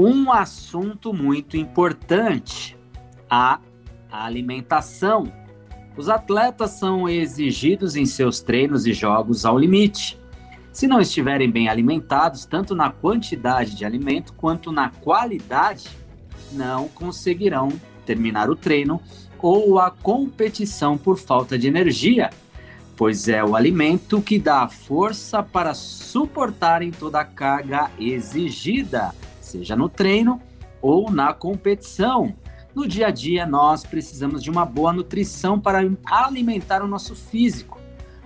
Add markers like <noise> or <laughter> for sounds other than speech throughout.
Um assunto muito importante: a alimentação. Os atletas são exigidos em seus treinos e jogos ao limite. Se não estiverem bem alimentados, tanto na quantidade de alimento quanto na qualidade, não conseguirão terminar o treino ou a competição por falta de energia, pois é o alimento que dá a força para suportarem toda a carga exigida seja no treino ou na competição. No dia a dia, nós precisamos de uma boa nutrição para alimentar o nosso físico.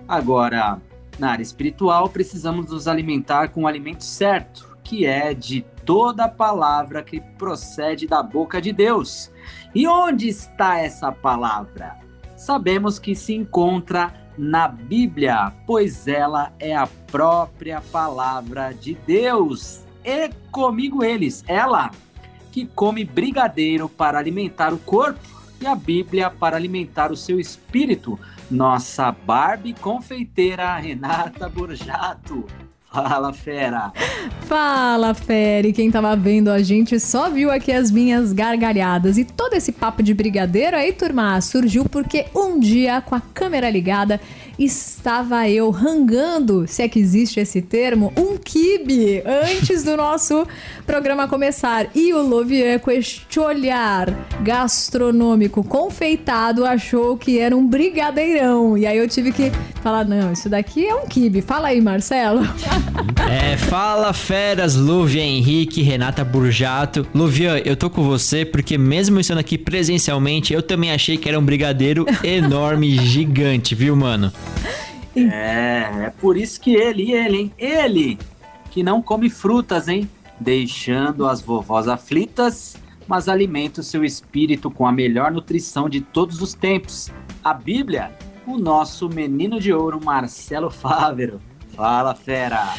Agora, na área espiritual, precisamos nos alimentar com o alimento certo, que é de toda palavra que procede da boca de Deus. E onde está essa palavra? Sabemos que se encontra na Bíblia, pois ela é a própria palavra de Deus e comigo eles, ela que come brigadeiro para alimentar o corpo e a Bíblia para alimentar o seu espírito, nossa Barbie confeiteira Renata Borjato. Fala, fera! Fala, fera! E quem tava vendo a gente só viu aqui as minhas gargalhadas. E todo esse papo de brigadeiro aí, turma, surgiu porque um dia, com a câmera ligada, estava eu rangando, se é que existe esse termo, um kibe antes do nosso programa começar. E o Lovier, com este olhar gastronômico confeitado, achou que era um brigadeirão. E aí eu tive que falar: não, isso daqui é um kibe. Fala aí, Marcelo. <laughs> É, fala feras, Luvia Henrique, Renata Burjato. Luvia, eu tô com você porque mesmo estando aqui presencialmente, eu também achei que era um brigadeiro <laughs> enorme, gigante, viu, mano? É, é por isso que ele, ele, hein? Ele que não come frutas, hein? Deixando as vovós aflitas, mas alimenta o seu espírito com a melhor nutrição de todos os tempos. A Bíblia, o nosso menino de ouro Marcelo Fávero. Fala, fera!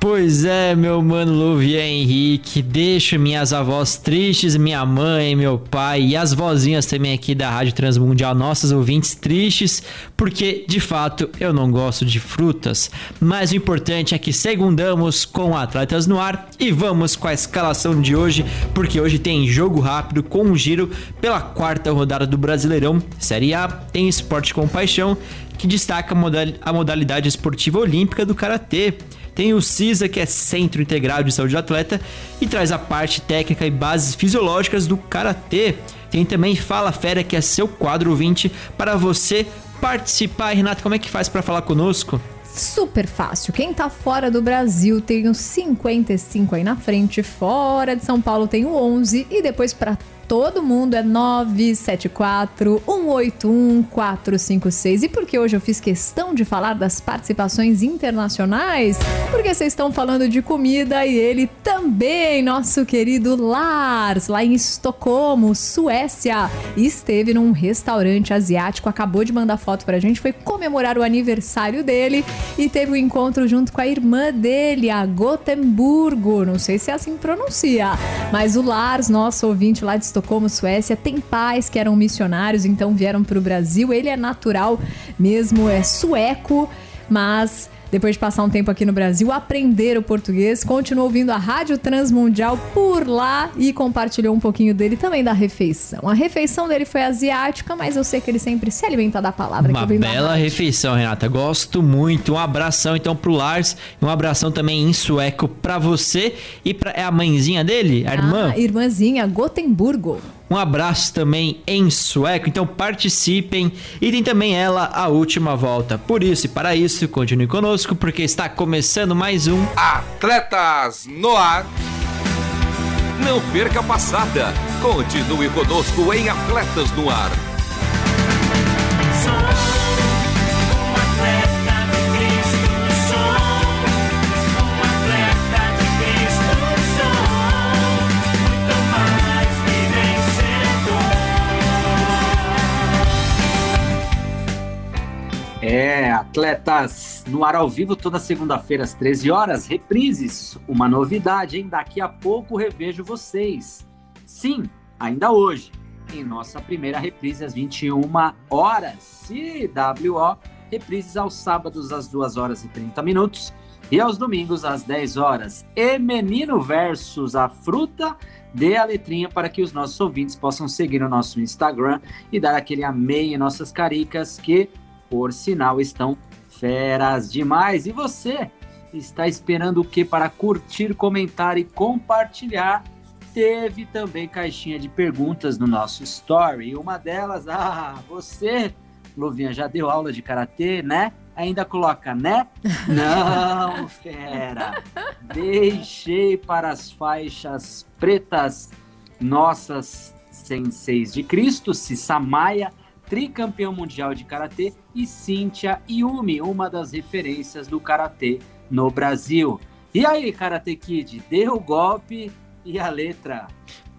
Pois é, meu mano Luvier Henrique, deixo minhas avós tristes, minha mãe, meu pai e as vozinhas também aqui da Rádio Transmundial, nossos ouvintes tristes, porque de fato eu não gosto de frutas. Mas o importante é que segundamos com Atletas no Ar e vamos com a escalação de hoje, porque hoje tem jogo rápido com um giro pela quarta rodada do Brasileirão, Série A, tem esporte com paixão, que destaca a modalidade esportiva olímpica do Karatê. Tem o CISA, que é Centro Integrado de Saúde do Atleta, e traz a parte técnica e bases fisiológicas do Karatê. Tem também Fala Fera, que é seu quadro 20 para você participar. Renato, como é que faz para falar conosco? Super fácil. Quem tá fora do Brasil tem o 55 aí na frente, fora de São Paulo tem o 11 e depois para todo mundo é 974 181 456. E por que hoje eu fiz questão de falar das participações internacionais? Porque vocês estão falando de comida e ele também, nosso querido Lars, lá em Estocolmo, Suécia, esteve num restaurante asiático, acabou de mandar foto pra gente, foi comemorar o aniversário dele e teve um encontro junto com a irmã dele, a Gotemburgo. Não sei se é assim pronuncia, mas o Lars, nosso ouvinte lá de Estocolmo, Estocolmo, Suécia. Tem pais que eram missionários, então vieram para o Brasil. Ele é natural mesmo, é sueco, mas depois de passar um tempo aqui no Brasil, aprender o português, continuou ouvindo a Rádio Transmundial por lá e compartilhou um pouquinho dele também da refeição. A refeição dele foi asiática, mas eu sei que ele sempre se alimenta da palavra. Uma bela refeição, Renata. Gosto muito. Um abração então pro Lars, um abração também em sueco para você e para é a mãezinha dele, a irmã. Ah, irmãzinha Gotemburgo. Um abraço também em sueco, então participem. E tem também ela, a última volta. Por isso e para isso, continue conosco, porque está começando mais um Atletas no Ar. Não perca a passada. Continue conosco em Atletas no Ar. Atletas no ar ao vivo toda segunda-feira às 13 horas. Reprises, uma novidade, hein? Daqui a pouco revejo vocês. Sim, ainda hoje, em nossa primeira reprise às 21 horas. CWO, reprises aos sábados às 2 horas e 30 minutos e aos domingos às 10 horas. E Menino versus a Fruta, dê a letrinha para que os nossos ouvintes possam seguir o nosso Instagram e dar aquele amei em nossas caricas que por sinal, estão feras demais. E você está esperando o que para curtir, comentar e compartilhar? Teve também caixinha de perguntas no nosso story. Uma delas, <laughs> ah, você, Luvinha, já deu aula de karatê, né? Ainda coloca, né? <laughs> Não, fera. Deixei para as faixas pretas nossas senseis de Cristo, Samaya tricampeão mundial de karatê, e Cynthia Yumi, uma das referências do karatê no Brasil. E aí, Karate Kid, deu o golpe e a letra?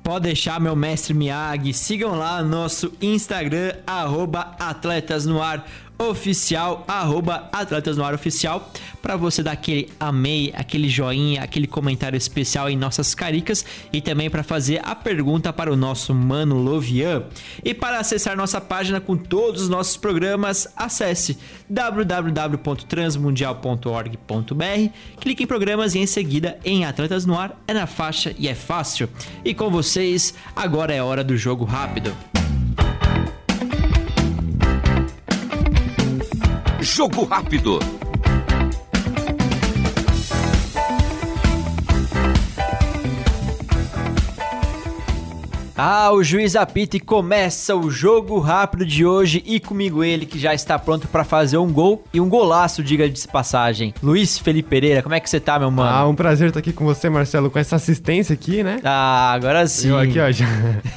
Pode deixar, meu mestre Miyagi. Sigam lá nosso Instagram, arroba Atletas no Ar oficial, arroba Atletas no Ar Oficial, para você dar aquele amei, aquele joinha, aquele comentário especial em nossas caricas e também para fazer a pergunta para o nosso Mano Lovian. E para acessar nossa página com todos os nossos programas, acesse www.transmundial.org.br, clique em programas e em seguida em Atletas no Ar, é na faixa e é fácil. E com vocês, agora é hora do jogo rápido. Jogo rápido. Ah, o juiz apita e começa o jogo rápido de hoje e comigo ele que já está pronto para fazer um gol e um golaço, diga de passagem. Luiz Felipe Pereira, como é que você tá, meu mano? Ah, um prazer estar aqui com você, Marcelo, com essa assistência aqui, né? Ah, agora sim. Eu aqui, ó, já...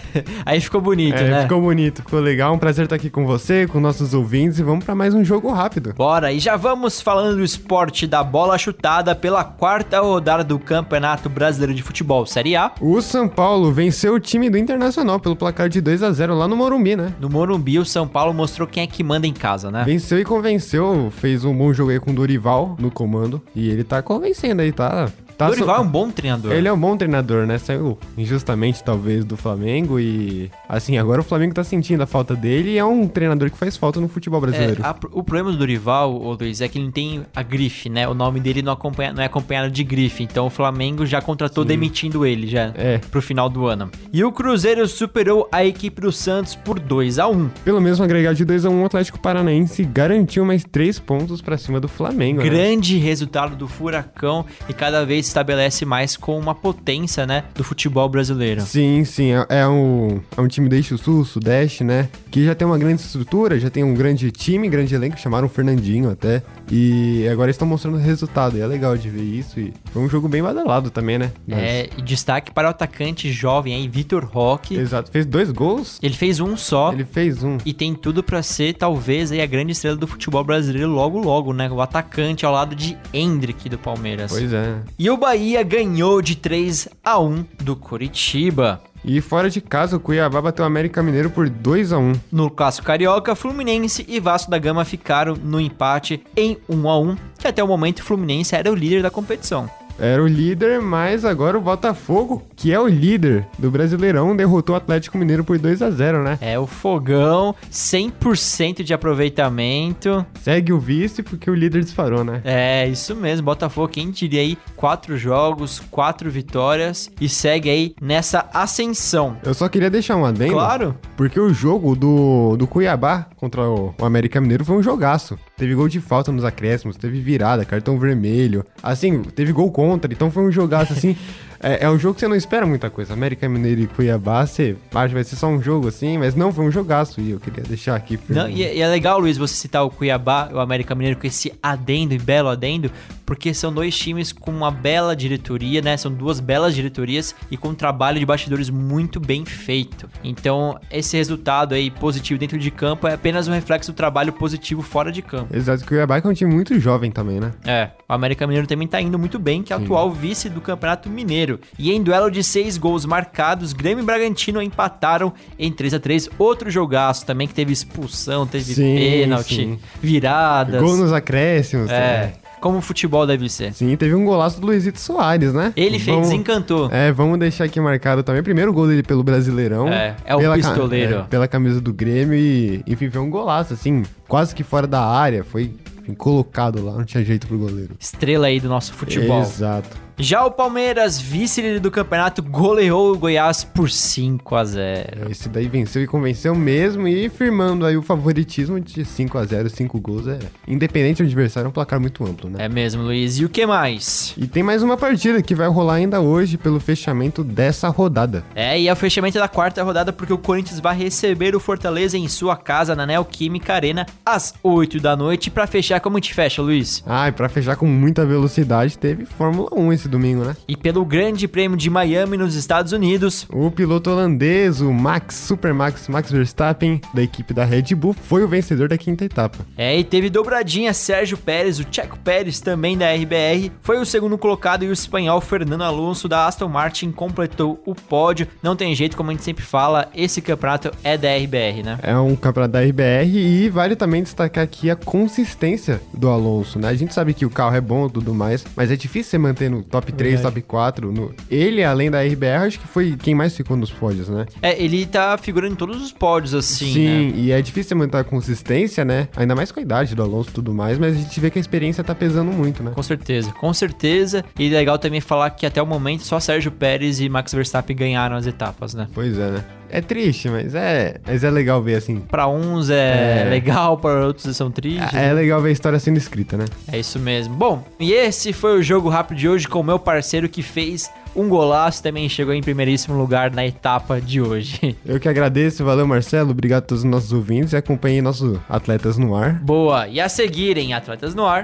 <laughs> Aí ficou bonito, é, né? Ficou bonito, ficou legal. Um prazer estar aqui com você, com nossos ouvintes e vamos para mais um jogo rápido. Bora, e já vamos falando do esporte da bola chutada pela quarta rodada do Campeonato Brasileiro de Futebol, Série A. O São Paulo venceu o time do Internacional pelo placar de 2 a 0 lá no Morumbi, né? No Morumbi, o São Paulo mostrou quem é que manda em casa, né? Venceu e convenceu, fez um bom jogo aí com o Dorival no comando e ele tá convencendo aí, tá Tá Dorival so... é um bom treinador. Ele é um bom treinador, né? Saiu injustamente, talvez, do Flamengo e... Assim, agora o Flamengo tá sentindo a falta dele e é um treinador que faz falta no futebol brasileiro. É, a, o problema do Dorival, ô Luiz, é que ele não tem a grife, né? O nome dele não, acompanha, não é acompanhado de grife. Então o Flamengo já contratou Sim. demitindo ele já é. pro final do ano. E o Cruzeiro superou a equipe do Santos por 2 a 1 Pelo mesmo agregado de 2 a 1 o Atlético Paranaense garantiu mais 3 pontos para cima do Flamengo. Né? Grande né? resultado do Furacão e cada vez estabelece mais com uma potência, né, do futebol brasileiro. Sim, sim, é, é um, é um time do eixo sul, sudeste, né, que já tem uma grande estrutura, já tem um grande time, grande elenco, chamaram o Fernandinho até, e agora estão mostrando o resultado, e é legal de ver isso, e foi um jogo bem badalado também, né. Mas... É, e destaque para o atacante jovem aí, Vitor Roque. Exato, fez dois gols. Ele fez um só. Ele fez um. E tem tudo para ser, talvez, aí a grande estrela do futebol brasileiro logo logo, né, o atacante ao lado de Hendrick do Palmeiras. Pois é. E o Bahia ganhou de 3 a 1 do Curitiba. E fora de casa, o Cuiabá bateu o América Mineiro por 2 a 1 No clássico carioca, Fluminense e Vasco da Gama ficaram no empate em 1 a 1 que até o momento o Fluminense era o líder da competição. Era o líder, mas agora o Botafogo, que é o líder do Brasileirão, derrotou o Atlético Mineiro por 2 a 0 né? É o Fogão, 100% de aproveitamento. Segue o vice porque o líder disparou, né? É, isso mesmo. Botafogo, quem diria aí, quatro jogos, quatro vitórias e segue aí nessa ascensão. Eu só queria deixar um adendo. Claro. Porque o jogo do, do Cuiabá contra o, o América Mineiro foi um jogaço. Teve gol de falta nos acréscimos, teve virada, cartão vermelho. Assim, teve gol contra, então foi um jogaço assim. <laughs> É, é, um jogo que você não espera muita coisa. América Mineiro e Cuiabá, você acha que vai ser só um jogo assim, mas não, foi um jogaço e eu queria deixar aqui. Não, e, é, e, é legal, Luiz, você citar o Cuiabá e o América Mineiro com esse adendo e belo adendo, porque são dois times com uma bela diretoria, né? São duas belas diretorias e com um trabalho de bastidores muito bem feito. Então, esse resultado aí positivo dentro de campo é apenas um reflexo do trabalho positivo fora de campo. Exato, o Cuiabá é um time muito jovem também, né? É, o América Mineiro também tá indo muito bem, que é o atual vice do Campeonato Mineiro. Cruzeiro. E em duelo de seis gols marcados, Grêmio e Bragantino empataram em 3 a 3 Outro jogaço também que teve expulsão, teve Sim, pênalti, sim. viradas. Gol nos acréscimos. É, né? como o futebol deve ser. Sim, teve um golaço do Luizito Soares, né? Ele fez, Vamos- desencantou. É, vamos deixar aqui marcado também. Primeiro gol dele pelo Brasileirão. É, é o pela pistoleiro. é, pela camisa do Grêmio e, enfim, foi um golaço, assim, quase que fora da área. Foi enfim, colocado lá, não tinha jeito pro goleiro. Estrela aí do nosso futebol. Exato. Já o Palmeiras, vice-líder do campeonato, goleou o Goiás por 5 a 0 Esse daí venceu e convenceu mesmo e firmando aí o favoritismo de 5 a 0 5 gols. É, independente do adversário, é um placar muito amplo, né? É mesmo, Luiz. E o que mais? E tem mais uma partida que vai rolar ainda hoje pelo fechamento dessa rodada. É, e é o fechamento da quarta rodada porque o Corinthians vai receber o Fortaleza em sua casa na Neoquímica Arena às 8 da noite. Pra fechar, como gente fecha, Luiz? Ah, e pra fechar com muita velocidade, teve Fórmula 1 esse domingo, né? E pelo Grande Prêmio de Miami nos Estados Unidos, O piloto holandês, o Max Super Max Max Verstappen, da equipe da Red Bull, foi o vencedor da quinta etapa. É, e teve dobradinha Sérgio Pérez, o Checo Pérez também da RBR, foi o segundo colocado e o espanhol Fernando Alonso da Aston Martin completou o pódio. Não tem jeito, como a gente sempre fala, esse campeonato é da RBR, né? É um campeonato da RBR e vale também destacar aqui a consistência do Alonso, né? A gente sabe que o carro é bom e tudo mais, mas é difícil você manter no top 3, top 4. No... Ele, além da RBR, acho que foi quem mais ficou nos pódios, né? É, ele tá figurando em todos os pódios, assim, né? e é difícil manter a consistência, né? Ainda mais com a idade do Alonso e tudo mais, mas a gente vê que a experiência tá pesando muito, né? Com certeza, com certeza. E legal também falar que até o momento só Sérgio Pérez e Max Verstappen ganharam as etapas, né? Pois é, né? É triste, mas é, mas é legal ver assim. Pra uns é, É. legal, para outros são tristes. É legal ver a história sendo escrita, né? É isso mesmo. Bom, e esse foi o jogo rápido de hoje com o meu parceiro que fez um golaço também chegou em primeiríssimo lugar na etapa de hoje. <laughs> Eu que agradeço, valeu Marcelo, obrigado a todos os nossos ouvintes e acompanhem nossos atletas no ar. Boa, e a seguir em Atletas no Ar.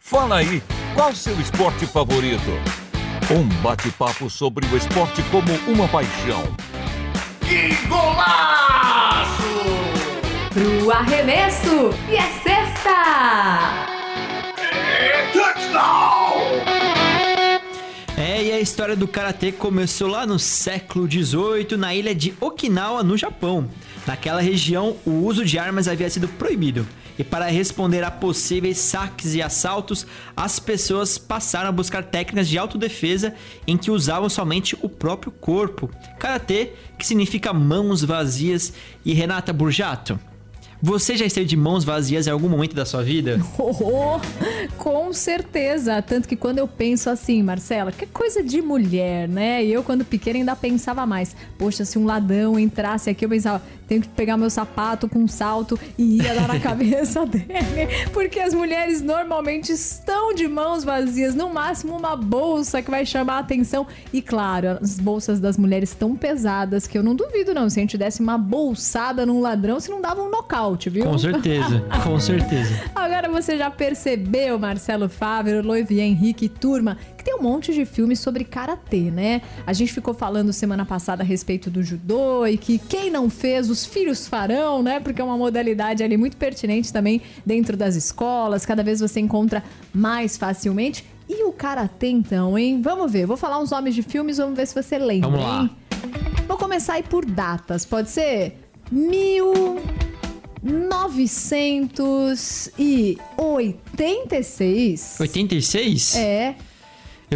Fala aí, qual seu esporte favorito? Um bate-papo sobre o esporte como uma paixão. Pro arremesso e é sexta! É, e a história do karatê começou lá no século XVIII, na ilha de Okinawa, no Japão. Naquela região, o uso de armas havia sido proibido. E para responder a possíveis saques e assaltos, as pessoas passaram a buscar técnicas de autodefesa em que usavam somente o próprio corpo. Karatê, que significa mãos vazias. E Renata Burjato, você já esteve de mãos vazias em algum momento da sua vida? <laughs> Oh, com certeza. Tanto que quando eu penso assim, Marcela, que coisa de mulher, né? E eu, quando pequena, ainda pensava mais. Poxa, se um ladrão entrasse aqui, eu pensava, tenho que pegar meu sapato com um salto e ia dar na cabeça dele. Porque as mulheres normalmente estão de mãos vazias, no máximo uma bolsa que vai chamar a atenção. E claro, as bolsas das mulheres tão pesadas que eu não duvido, não. Se a gente desse uma bolsada num ladrão, se não dava um nocaute, viu? Com certeza, <laughs> com certeza. Agora você já percebeu, Marcelo Fávero, Loivier Henrique turma, tem um monte de filmes sobre karatê, né? A gente ficou falando semana passada a respeito do judô e que quem não fez, os filhos farão, né? Porque é uma modalidade ali muito pertinente também dentro das escolas, cada vez você encontra mais facilmente. E o karatê, então, hein? Vamos ver, vou falar uns nomes de filmes, vamos ver se você lembra, Vamos lá. hein? Vou começar aí por datas, pode ser? 1986. 86? É,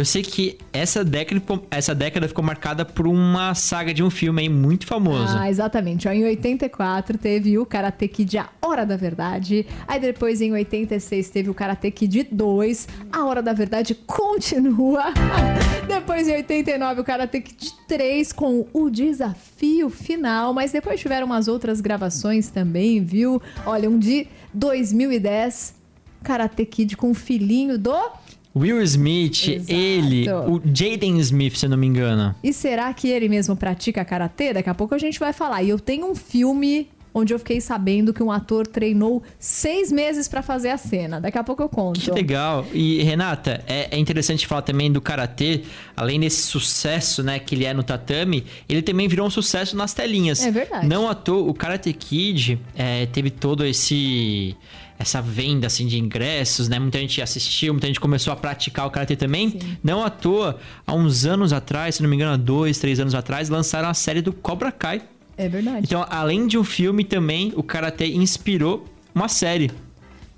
Eu sei que essa década, essa década ficou marcada por uma saga de um filme aí muito famoso. Ah, exatamente. Em 84 teve o Karate Kid A Hora da Verdade. Aí depois, em 86, teve o Karate Kid 2. A Hora da Verdade continua. <laughs> depois, em 89, o Karate Kid 3 com o desafio final. Mas depois tiveram umas outras gravações também, viu? Olha, um de 2010, Karate Kid com o filhinho do... Will Smith, Exato. ele, o Jaden Smith, se eu não me engano. E será que ele mesmo pratica karatê? Daqui a pouco a gente vai falar. E eu tenho um filme onde eu fiquei sabendo que um ator treinou seis meses pra fazer a cena. Daqui a pouco eu conto. Que legal. E, Renata, é, é interessante falar também do Karatê, além desse sucesso, né, que ele é no tatame, ele também virou um sucesso nas telinhas. É verdade. Não à toa, o Karate Kid é, teve todo esse... essa venda assim de ingressos, né? Muita gente assistiu, muita gente começou a praticar o karatê também. Não à toa, há uns anos atrás, se não me engano, há dois, três anos atrás, lançaram a série do Cobra Kai. É verdade. Então, além de um filme, também o karatê inspirou uma série.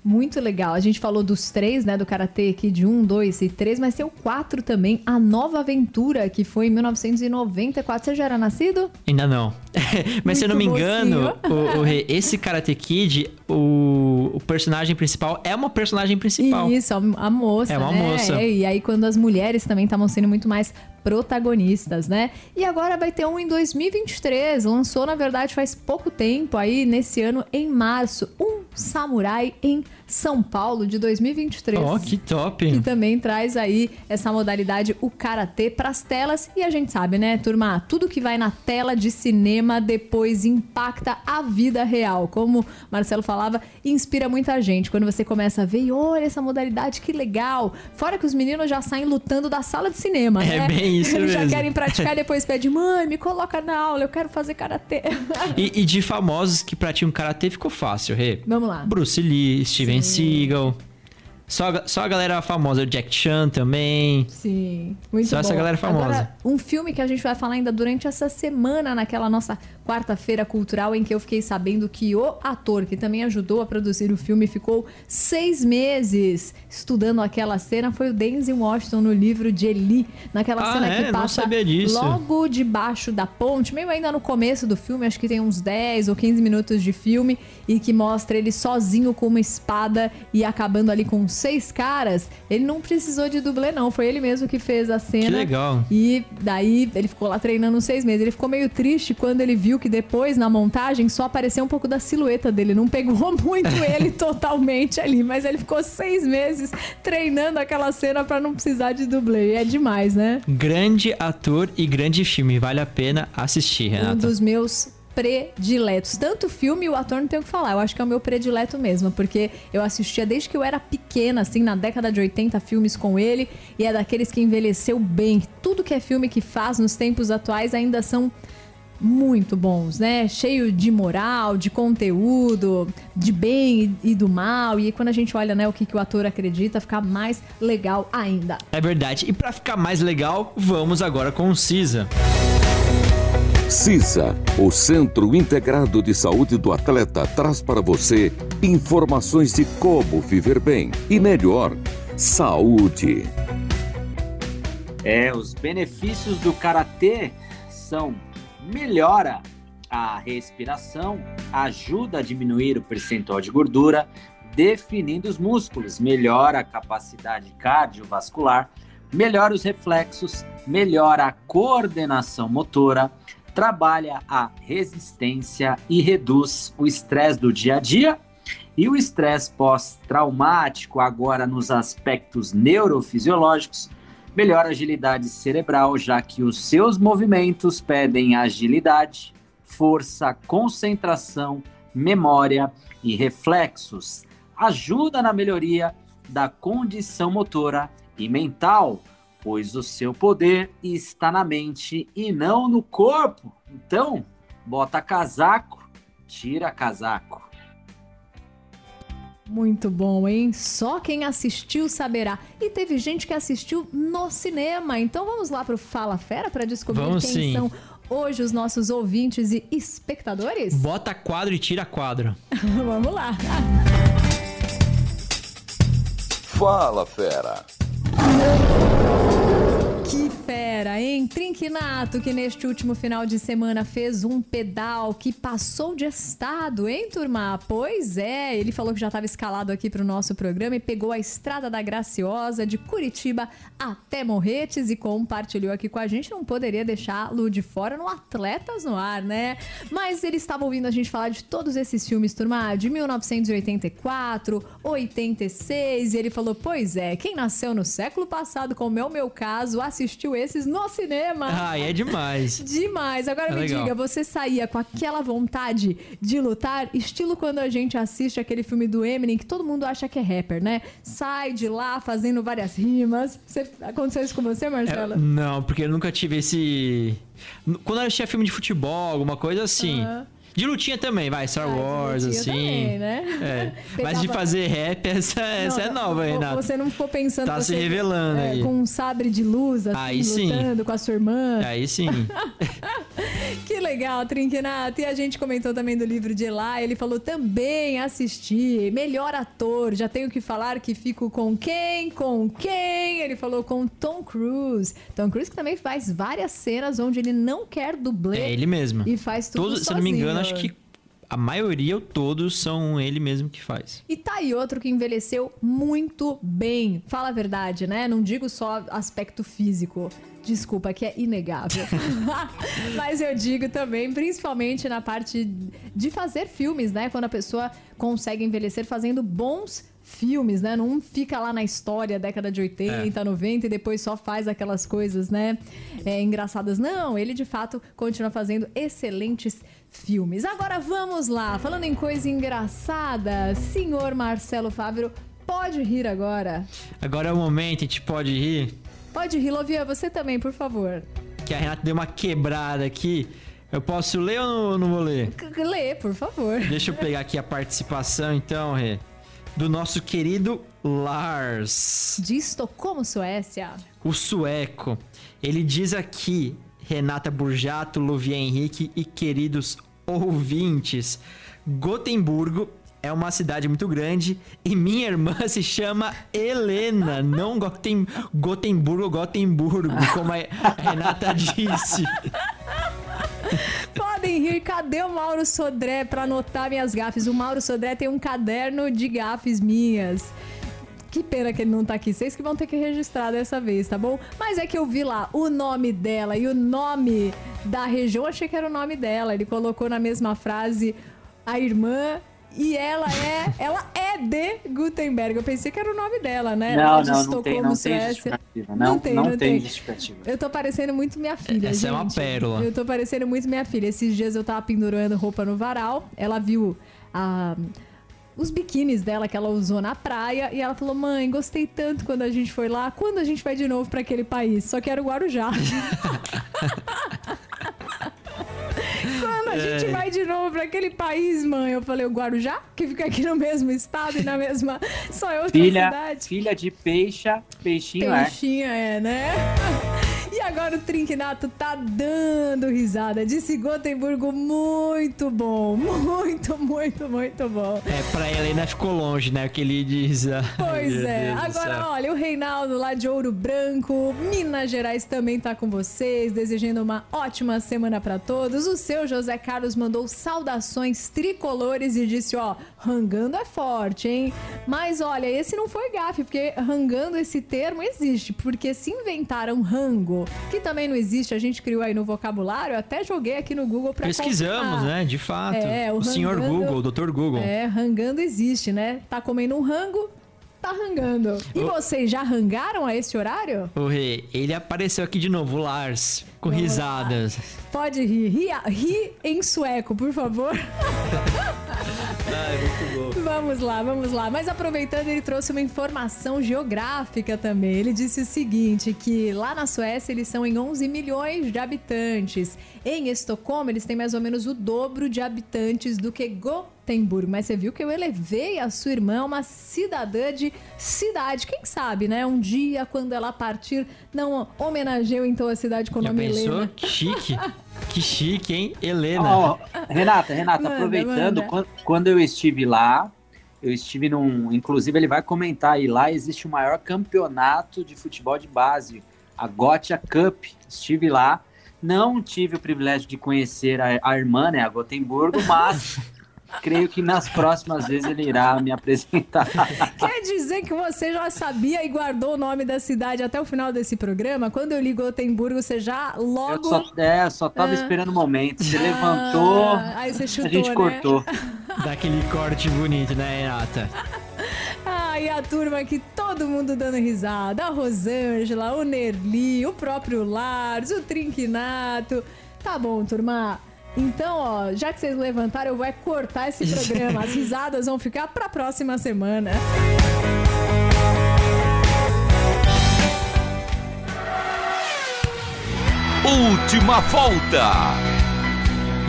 Muito legal. A gente falou dos três, né, do Karatê aqui, de um, dois e três, mas tem o quatro também, A Nova Aventura, que foi em 1994. Você já era nascido? Ainda não. <laughs> Mas se eu não me Muito engano, o, o esse Karate Kid, o, o personagem principal é uma personagem principal. Isso, a, a moça, É uma né? moça. É, E aí quando as mulheres também estavam sendo muito mais protagonistas, né? E agora vai ter um em 2023. Lançou, na verdade, faz pouco tempo aí, nesse ano, em março. Um samurai em São Paulo, de 2023. Ó, que top. que também traz aí essa modalidade, o karatê, pras telas. E a gente sabe, né, turma? Tudo que vai na tela de cinema depois impacta a vida real. Como Marcelo falava, inspira muita gente. Quando você começa a ver, e olha essa modalidade, que legal. Fora que os meninos já saem lutando da sala de cinema, É né? bem isso Eles já mesmo. querem praticar e depois pede, mãe, me coloca na aula, eu quero fazer karatê. E, e de famosos que praticam karatê ficou fácil, Rê. Vamos lá. Bruce Lee, Steven Seagal. Só, só a galera famosa, o Jack Chan também. Sim, muito Só bom. essa galera famosa. Agora, um filme que a gente vai falar ainda durante essa semana, naquela nossa quarta-feira cultural, em que eu fiquei sabendo que o ator que também ajudou a produzir o filme ficou seis meses estudando aquela cena foi o Denzel Washington no livro de Eli, naquela Ah, cena é? que passa logo debaixo da ponte, meio ainda no começo do filme, acho que tem uns 10 ou 15 minutos de filme, e que mostra ele sozinho com uma espada e acabando ali com seis caras. Ele não precisou de dublê, não, foi ele mesmo que fez a cena. Que legal. E daí ele ficou lá treinando uns seis meses. Ele ficou meio triste quando ele viu que depois, na montagem, só apareceu um pouco da silhueta dele. Não pegou <laughs> muito ele <laughs> totalmente ali, mas ele ficou seis meses treinando aquela cena pra não precisar de dublê. É demais, né? Grande ator e grande filme. Vale a pena assistir, Um Renata. dos meus prediletos. Tanto o filme e o ator não tenho o que falar. Eu acho que é o meu predileto mesmo, porque eu assistia desde que eu era pequena, assim, na década de 80, filmes com ele, e é daqueles que envelheceu bem. Tudo que é filme que faz nos tempos atuais ainda são muito bons, né? Cheio de moral, de conteúdo, de bem e do mal. E quando a gente olha, né, o que, que o ator acredita, fica mais legal ainda. É verdade. E pra ficar mais legal, vamos agora com o Cisa. CISA, o Centro Integrado de Saúde do Atleta, traz para você informações de como viver bem e melhor. Saúde. É, os benefícios do karatê são melhora a respiração, ajuda a diminuir o percentual de gordura, definindo os músculos, melhora a capacidade cardiovascular, melhora os reflexos, melhora a coordenação motora, trabalha a resistência e reduz o estresse do dia a dia e o estresse pós-traumático, agora nos aspectos neurofisiológicos, melhora a agilidade cerebral, já que os seus movimentos pedem agilidade, força, concentração, memória e reflexos. Ajuda na melhoria da condição motora e mental, pois o seu poder está na mente e não no corpo. Então, bota casaco, tira casaco. Muito bom, hein? Só quem assistiu saberá. E teve gente que assistiu no cinema. Então vamos lá pro Fala Fera para descobrir Vamos quem sim. são hoje os nossos ouvintes e espectadores? Bota quadro e tira quadro. <laughs> vamos lá. Fala, fera. Que fera, hein? Trinquinato, que neste último final de semana fez um pedal que passou de estado, hein, turma? Pois é, ele falou que já estava escalado aqui para o nosso programa e pegou a Estrada da Graciosa de Curitiba até Morretes e compartilhou aqui com a gente. Não poderia deixá-lo de fora no Atletas no Ar, né? Mas ele estava ouvindo a gente falar de todos esses filmes, turma, de 1984, 86, e ele falou: Pois é, quem nasceu no século passado, como é o meu caso, assistiu esses no cinema. Ai, é demais. <laughs> Demais. Agora É me legal. diga, você saía com aquela vontade de lutar, estilo quando a gente assiste aquele filme do Eminem que todo mundo acha que é rapper, né? Sai de lá fazendo várias rimas. Você, aconteceu isso com você, Marcela? É, não, porque eu nunca tive esse. Quando eu assistia filme de futebol, alguma coisa assim. Aham. De lutinha também, vai, Star Ah, Wars, assim. também, né? É. <laughs> Mas de fazer rap, <laughs> essa, essa é Não, nova, Renato. Você não ficou pensando Tá se revelando é, aí. com um sabre de luz, assim, Aí sim. lutando com a sua irmã. Aí sim. <laughs> <laughs> Que legal, Trinquinato. E a gente comentou também do livro de Eli. Ele falou também assistir. Melhor ator. Já tenho que falar que fico com quem? Com quem? Ele falou com Tom Cruise. Tom Cruise que também faz várias cenas onde ele não quer dublê. É ele mesmo. E faz tudo Todos, se eu não me engano, acho sozinho. que a maioria ou todos são ele mesmo que faz. E tá aí outro que envelheceu muito bem. Fala a verdade, né? Não digo só aspecto físico. Desculpa, que é inegável. <laughs> Mas eu digo também, principalmente na parte de fazer filmes, né? Quando a pessoa consegue envelhecer fazendo bons filmes, né? Não fica lá na história, década de 80, 90 e depois só faz aquelas coisas, né? é, engraçadas. Não, ele de fato continua fazendo excelentes filmes. Agora vamos lá, falando em coisa engraçada, senhor Marcelo Fávero, pode rir agora. Agora é o momento, a gente pode rir. Pode rir, Lovia, você também, por favor. Que a Renata deu uma quebrada aqui. Eu posso ler ou não, vou ler? Lê, por favor. Deixa eu pegar aqui a participação, então, Rê. Do nosso querido Lars, De Estocolmo, Suécia. o sueco. Ele diz aqui, Renata Burjato, Luvia Henrique e queridos ouvintes, Gotemburgo é uma cidade muito grande e minha irmã <laughs> se chama Helena, não Gotem, Gotemburgo, Gotemburgo, como a Renata <laughs> disse. Podem rir, cadê o Mauro Sodré pra anotar minhas gafes? O Mauro Sodré tem um caderno de gafes minhas. Que pena que ele não tá aqui. Vocês que vão ter que registrar dessa vez, tá bom? Mas é que eu vi lá o nome dela e o nome da região. Achei que era o nome dela. Ele colocou na mesma frase a irmã e ela é. ela é de Gutenberg. Eu pensei que era o nome dela, né? Não, de não, não tem, não tem justificativa. Não, não, tem, justificativa. Eu tô parecendo muito minha filha, Essa gente. é uma pérola. Eu tô parecendo muito minha filha. Esses dias eu tava pendurando roupa no varal. Ela viu a- os biquínis dela que ela usou na praia e ela falou: "Mãe, gostei tanto quando a gente foi lá. Quando a gente vai de novo pra aquele país? Só quero o Guarujá." <laughs> Quando a gente É. vai de novo pra aquele país, mãe? Eu falei, o Guarujá, que fica aqui no mesmo estado e na mesma. Só outra Filha, cidade. filha de peixa, peixinho é. Peixinha é, né? Agora o Trinquinato tá dando risada. Disse Gotemburgo muito bom. Muito, muito, muito bom. É, pra Helena ficou longe, né? O que ele diz. <laughs> Pois meu é. Deus Agora, olha, o Reinaldo lá de Ouro Branco, Minas Gerais também tá com vocês, desejando uma ótima semana pra todos. O seu José Carlos mandou saudações tricolores e disse, ó, rangando é forte, hein? Mas olha, esse não foi gafe, porque rangando esse termo existe, porque se inventaram rango, que também não existe, a gente criou aí no vocabulário, eu até joguei aqui no Google pra Pesquisamos, confirmar. né? De fato. É, o o senhor Google, o doutor Google. É, rangando existe, né? Tá comendo um rango, tá rangando. E Ô- vocês já rangaram a esse horário? O Rê, ele apareceu aqui de novo, o Lars, com Vamos risadas. Pode rir. Ri, ri em sueco, por favor. <laughs> Ai, muito bom. Vamos lá, vamos lá. Mas aproveitando, ele trouxe uma informação geográfica também. Ele disse o seguinte, que lá na Suécia eles são em 11 milhões de habitantes. Em Estocolmo eles têm mais ou menos o dobro de habitantes do que Gotemburgo. Mas você viu que eu elevei a sua irmã a uma cidadã de cidade. Quem sabe, né? Um dia, quando ela partir, não homenageou então a cidade com o nome? Helena. Que chique. Que chique, hein? Helena. Ó, Renata, Renata, Manda, aproveitando, manda. Quando, quando eu estive lá, eu estive num. Inclusive, ele vai comentar aí, lá existe o maior campeonato de futebol de base, a Gotia Cup. Estive lá. Não tive o privilégio de conhecer a, a irmã, né, a Gotemburgo, mas <laughs> creio que nas próximas vezes ele irá me apresentar. Quer dizer que você já sabia e guardou o nome da cidade até o final desse programa? Quando eu li Gotemburgo, você já Eu logo. só, é, só tava Ah. esperando o momento. Você levantou, Ah, aí você chutou, a gente né? cortou. Daquele corte bonito, né, Renata? Ah, e a turma aqui, todo mundo dando risada. A Rosângela, o Nerli, o próprio Lars, o Trinquinato. Tá bom, turma. Então, ó, já que vocês levantaram, eu vou é cortar esse programa. As <laughs> risadas vão ficar pra próxima semana. Última volta.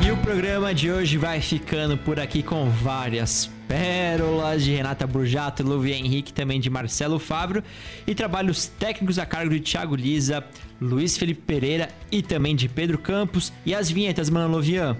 E o programa de hoje vai ficando por aqui com várias pérolas de Renata Burjato, Louvier Henrique, também de Marcelo Fabro e trabalhos técnicos a cargo de Thiago Lisa, Luiz Felipe Pereira e também de Pedro Campos. E as vinhetas, mano Louvian?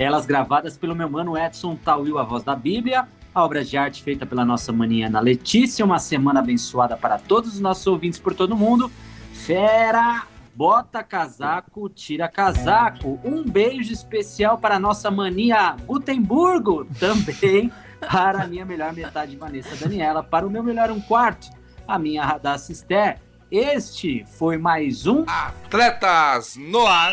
Elas gravadas pelo meu mano Edson Tauil, a voz da Bíblia, a obra de arte feita pela nossa maninha Ana Letícia, uma semana abençoada para todos os nossos ouvintes por todo mundo. Fera! Bota casaco, tira casaco. Um beijo especial para a nossa mania Gutenburgo, também para a minha melhor metade, Vanessa Daniela, para o meu melhor um quarto, a minha Radassa Esther. Este foi mais um Atletas no Ar.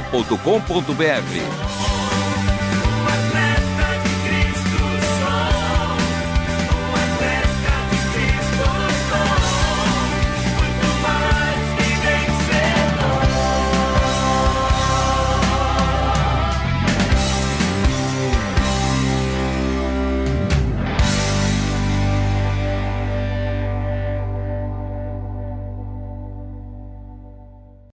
transmundial.com.br.